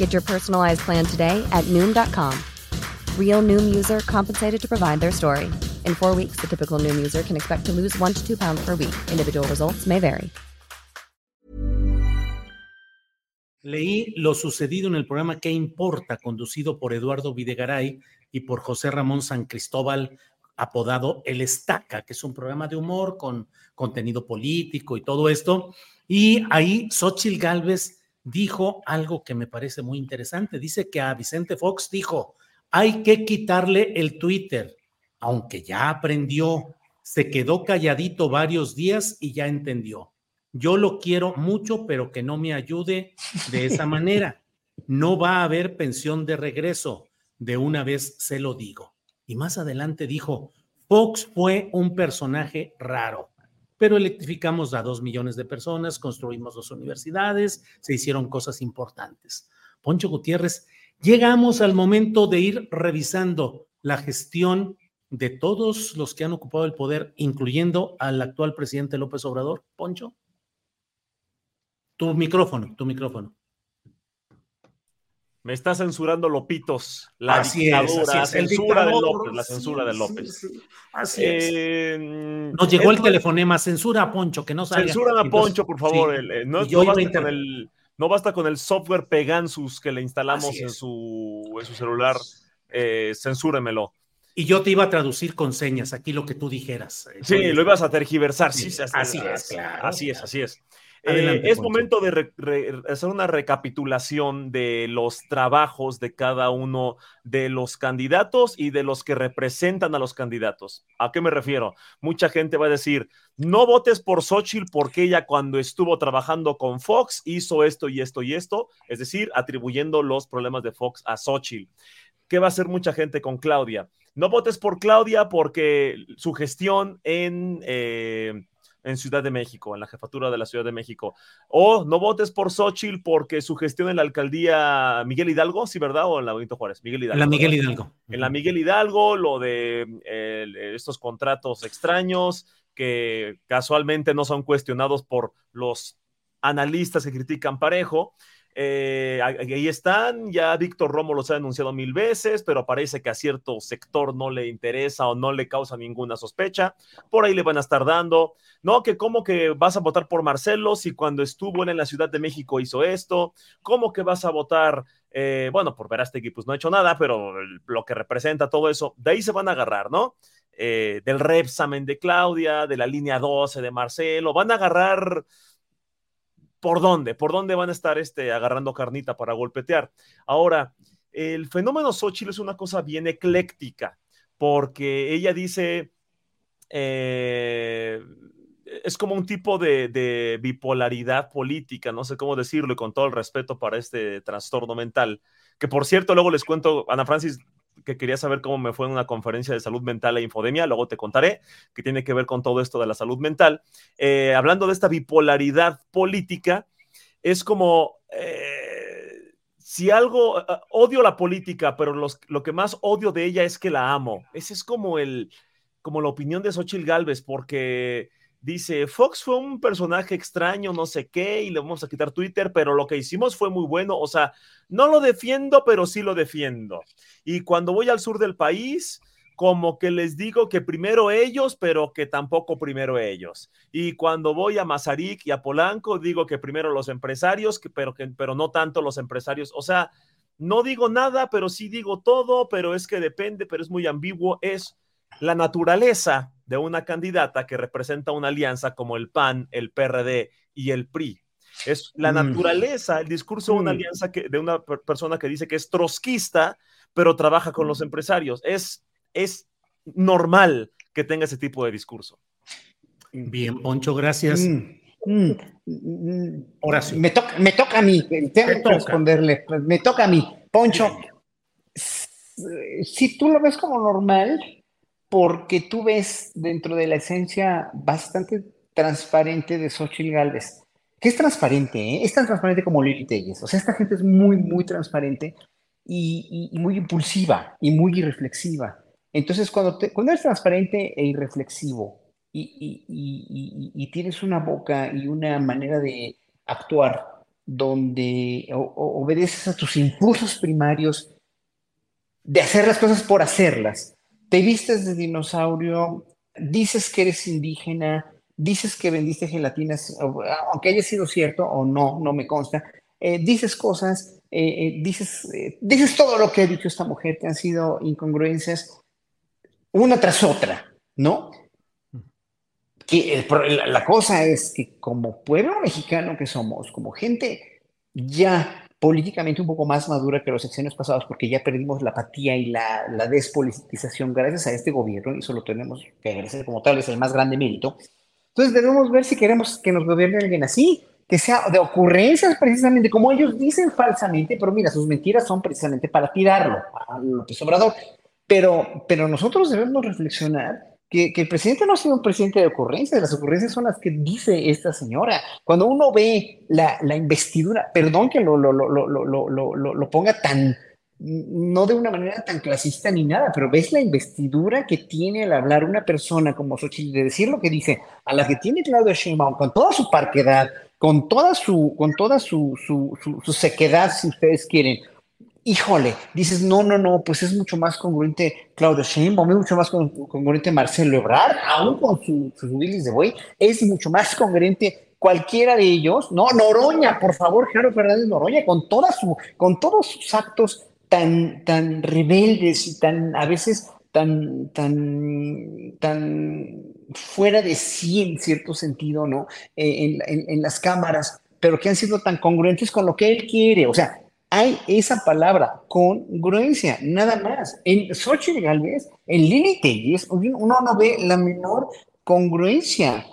Get your personalized plan today at Noom.com. Real Noom user compensated to provide their story. In four weeks, the typical Noom user can expect to lose one to two pounds per week. Individual results may vary. Leí lo sucedido en el programa ¿Qué importa? conducido por Eduardo Videgaray y por José Ramón San Cristóbal, apodado El Estaca, que es un programa de humor con contenido político y todo esto. Y ahí Xochil Gálvez dijo algo que me parece muy interesante. Dice que a Vicente Fox dijo, hay que quitarle el Twitter, aunque ya aprendió, se quedó calladito varios días y ya entendió. Yo lo quiero mucho, pero que no me ayude de esa manera. No va a haber pensión de regreso. De una vez se lo digo. Y más adelante dijo, Fox fue un personaje raro, pero electrificamos a dos millones de personas, construimos dos universidades, se hicieron cosas importantes. Poncho Gutiérrez, llegamos al momento de ir revisando la gestión de todos los que han ocupado el poder, incluyendo al actual presidente López Obrador. Poncho. Tu micrófono, tu micrófono. Me está censurando Lopitos, la Así dictadura, es, así es, el censura de López, la sí, censura de López. sí, así Eh, Nos llegó el es- telefonema, censura a Poncho, que no salga. Censuran a Poncho, por favor. sí. el- eh, no, no basta inter- con el, no basta con el software Pegansus que le instalamos en es. su, en su celular. Eh, censúremelo. Y yo te iba a traducir con señas aquí lo que tú dijeras. Sí, lo ibas a tergiversar. Sí, Sí, así, así es, claro. Así es, así es. Eh, es momento de re- re- hacer una recapitulación de los trabajos de cada uno de los candidatos y de los que representan a los candidatos. ¿A qué me refiero? Mucha gente va a decir, no votes por Xochitl porque ella cuando estuvo trabajando con Fox hizo esto y esto y esto, es decir, atribuyendo los problemas de Fox a Xochitl. ¿Qué va a hacer mucha gente con Claudia? No votes por Claudia porque su gestión en, eh, en Ciudad de México, en la jefatura de la Ciudad de México. O no votes por Xochitl porque su gestión en la alcaldía Miguel Hidalgo, ¿sí, verdad? O en la Benito Juárez, Miguel Hidalgo. La Miguel. Hidalgo. En la Miguel Hidalgo, lo de eh, estos contratos extraños que casualmente no son cuestionados por los analistas que critican parejo. Eh, ahí están, ya Víctor Romo los ha denunciado mil veces, pero parece que a cierto sector no le interesa o no le causa ninguna sospecha. Por ahí le van a estar dando, no, que cómo que vas a votar por Marcelo si cuando estuvo en la Ciudad de México hizo esto, cómo que vas a votar, eh, bueno, por Verástegui pues no ha hecho nada, pero lo que representa todo eso, de ahí se van a agarrar, ¿no? Eh, del Repsamen de Claudia, de la línea 12 de Marcelo, van a agarrar por dónde, por dónde van a estar este, agarrando carnita para golpetear. Ahora, el fenómeno Xochitl es una cosa bien ecléctica, porque ella dice, eh, es como un tipo de, de, bipolaridad política, no sé cómo decirlo, y con todo el respeto para este trastorno mental, que por cierto, luego les cuento, Ana Francis, que quería saber cómo me fue en una conferencia de salud mental e infodemia, luego te contaré, que tiene que ver con todo esto de la salud mental. Eh, hablando de esta bipolaridad política, es como, eh, si algo, uh, odio la política, pero los, lo que más odio de ella es que la amo. Ese es como, el, como la opinión de Xochitl Galvez, porque dice, Fox fue un personaje extraño, no sé qué, y le vamos a quitar Twitter, pero lo que hicimos fue muy bueno, o sea, no lo defiendo, pero sí lo defiendo. Y cuando voy al sur del país, como que les digo que primero ellos, pero que tampoco primero ellos. Y cuando voy a Mazarik y a Polanco, digo que primero los empresarios, pero, que, pero no tanto los empresarios. O sea, no digo nada, pero sí digo todo, pero es que depende, pero es muy ambiguo. Es la naturaleza de una candidata que representa una alianza como el PAN, el PRD y el PRI. Es la mm. naturaleza, el discurso de una mm. alianza que, de una persona que dice que es trotskista, pero trabaja con los empresarios. Es es normal que tenga ese tipo de discurso. Bien, Poncho, gracias. Mm, mm, me, toca, me toca a mí, tengo que responderle, me toca a mí. Poncho, si tú lo ves como normal, porque tú ves dentro de la esencia bastante transparente de Xochitl Galvez, que es transparente, ¿eh? es tan transparente como Lili Telles. O sea, esta gente es muy, muy transparente y, muy impulsiva y muy irreflexiva. Entonces, cuando eres transparente e irreflexivo y, tienes una boca y una manera de actuar donde obedeces a tus impulsos primarios de hacer las cosas por hacerlas, te vistes de dinosaurio, dices que eres indígena, dices que vendiste gelatinas, aunque haya sido cierto o no, no me consta, eh, dices cosas, eh, eh, dices, dices todo lo que ha dicho esta mujer, que han sido incongruencias, una tras otra, ¿no? Que la cosa es que como pueblo mexicano que somos, como gente ya políticamente un poco más madura que los sexenios pasados, porque ya perdimos la apatía y la, la despolitización gracias a este gobierno, y eso lo tenemos que agradecer como tal, es el más grande mérito. Entonces debemos ver si queremos que nos gobierne alguien así, que sea de ocurrencias precisamente, como ellos dicen falsamente, pero mira, sus mentiras son precisamente para tirarlo a López Obrador. Pero, pero nosotros debemos reflexionar que, que, el presidente no ha sido un presidente de ocurrencias, las ocurrencias son las que dice esta señora. Cuando uno ve la, la investidura, perdón que lo, lo, lo, lo, ponga tan, no de una manera tan clasista ni nada, pero ves la investidura que tiene al hablar una persona como Xochitl, de decir lo que dice, a la que tiene Claudio Sheinbaum, con toda su parquedad, con toda su, con toda su, su, su sequedad, si ustedes quieren, híjole, dices, no, no, no, pues es mucho más congruente Claudio Sheinbaum, es mucho más congruente Marcelo Ebrard, aún con sus su de buey, es mucho más congruente cualquiera de ellos, no, Noroña, por favor, Gerardo Fernández Noroña, con toda su, con todos sus actos tan, tan rebeldes y tan, a veces, tan, tan, tan fuera de sí en cierto sentido, ¿no? Eh, en, en las cámaras, pero que han sido tan congruentes con lo que él quiere, o sea, hay esa palabra, congruencia, nada más. En Xochitl Galvez, en Lili Telles, uno no ve la menor congruencia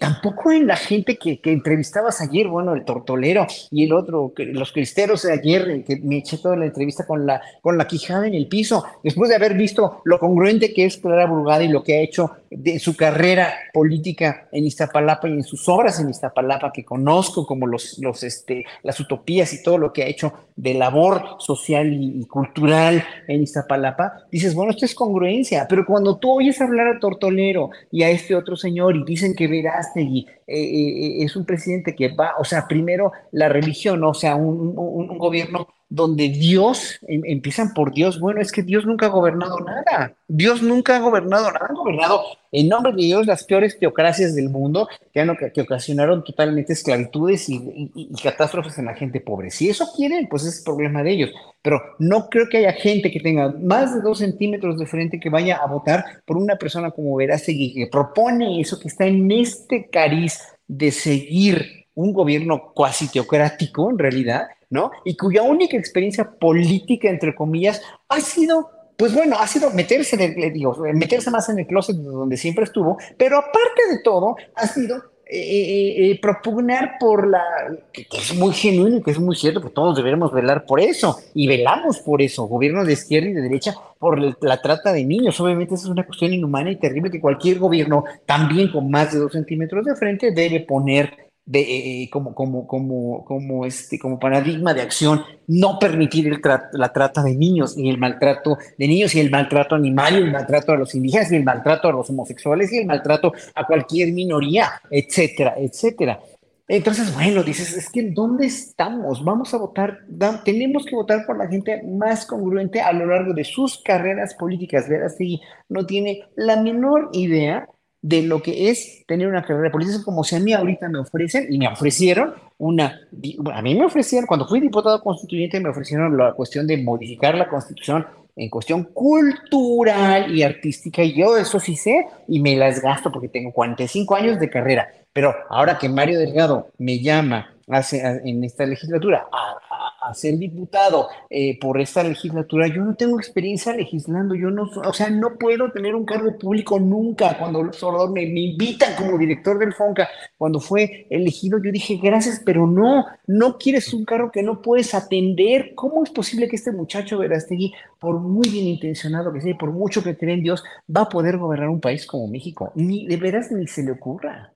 tampoco en la gente que, que, entrevistabas ayer, bueno, el tortolero y el otro, los cristeros de ayer, que me eché toda la entrevista con la, con la quijada en el piso, después de haber visto lo congruente que es Clara Burgada y lo que ha hecho de su carrera política en Iztapalapa y en sus obras en Iztapalapa, que conozco como los, los, este, las utopías y todo lo que ha hecho de labor social y, cultural en Iztapalapa, dices, bueno, esto es congruencia, pero cuando tú oyes hablar a Tortolero y a este otro señor y dicen que Verástegui eh, eh, es un presidente que va, o sea, primero la religión, o sea, un, un gobierno donde Dios, em, empiezan por Dios, bueno, es que Dios nunca ha gobernado nada, Dios nunca ha gobernado nada, ha gobernado en nombre de Dios las peores teocracias del mundo que, ocasionaron totalmente esclavitudes y, catástrofes en la gente pobre. Si eso quieren, pues es problema de ellos, pero no creo que haya gente que tenga más de dos centímetros de frente que vaya a votar por una persona como Verástegui, que propone eso, que está en este cariz de seguir un gobierno cuasi teocrático en realidad, ¿no? Y cuya única experiencia política, entre comillas, ha sido, pues bueno, ha sido meterse, digo, meterse más en el closet donde siempre estuvo, pero aparte de todo, ha sido eh, eh, eh, propugnar por la, que, es muy genuino y que es muy cierto, que todos debemos velar por eso, y velamos por eso, gobiernos de izquierda y de derecha, por la trata de niños. Obviamente esa es una cuestión inhumana y terrible que cualquier gobierno, también con más de dos centímetros de frente, debe poner eh, eh, como, como, como, como, este, como paradigma de acción, no permitir el la trata de niños, y el maltrato de niños, y el maltrato animal, y el maltrato a los indígenas, y el maltrato a los homosexuales, y el maltrato a cualquier minoría, etcétera, etcétera. Entonces, bueno, dices, es que ¿dónde estamos? Vamos a votar, tenemos que votar por la gente más congruente a lo largo de sus carreras políticas. Verástegui no tiene la menor idea de lo que es tener una carrera política, como si a mí ahorita me ofrecen, y me ofrecieron una, a mí me ofrecieron, cuando fui diputado constituyente, me ofrecieron la cuestión de modificar la constitución en cuestión cultural y artística, y yo eso sí sé, y me las gasto porque tengo 45 años de carrera. Pero ahora que Mario Delgado me llama hace, en esta legislatura a, ser diputado eh, por esta legislatura, yo no tengo experiencia legislando, yo no, o sea, no puedo tener un cargo público nunca. Cuando me, me invitan como director del FONCA, cuando fue elegido, yo dije, gracias, pero no, no quieres un cargo que no puedes atender. ¿Cómo es posible que este muchacho Verastegui, por muy bien intencionado que sea, por mucho que cree en Dios, va a poder gobernar un país como México? Ni de veras ni se le ocurra.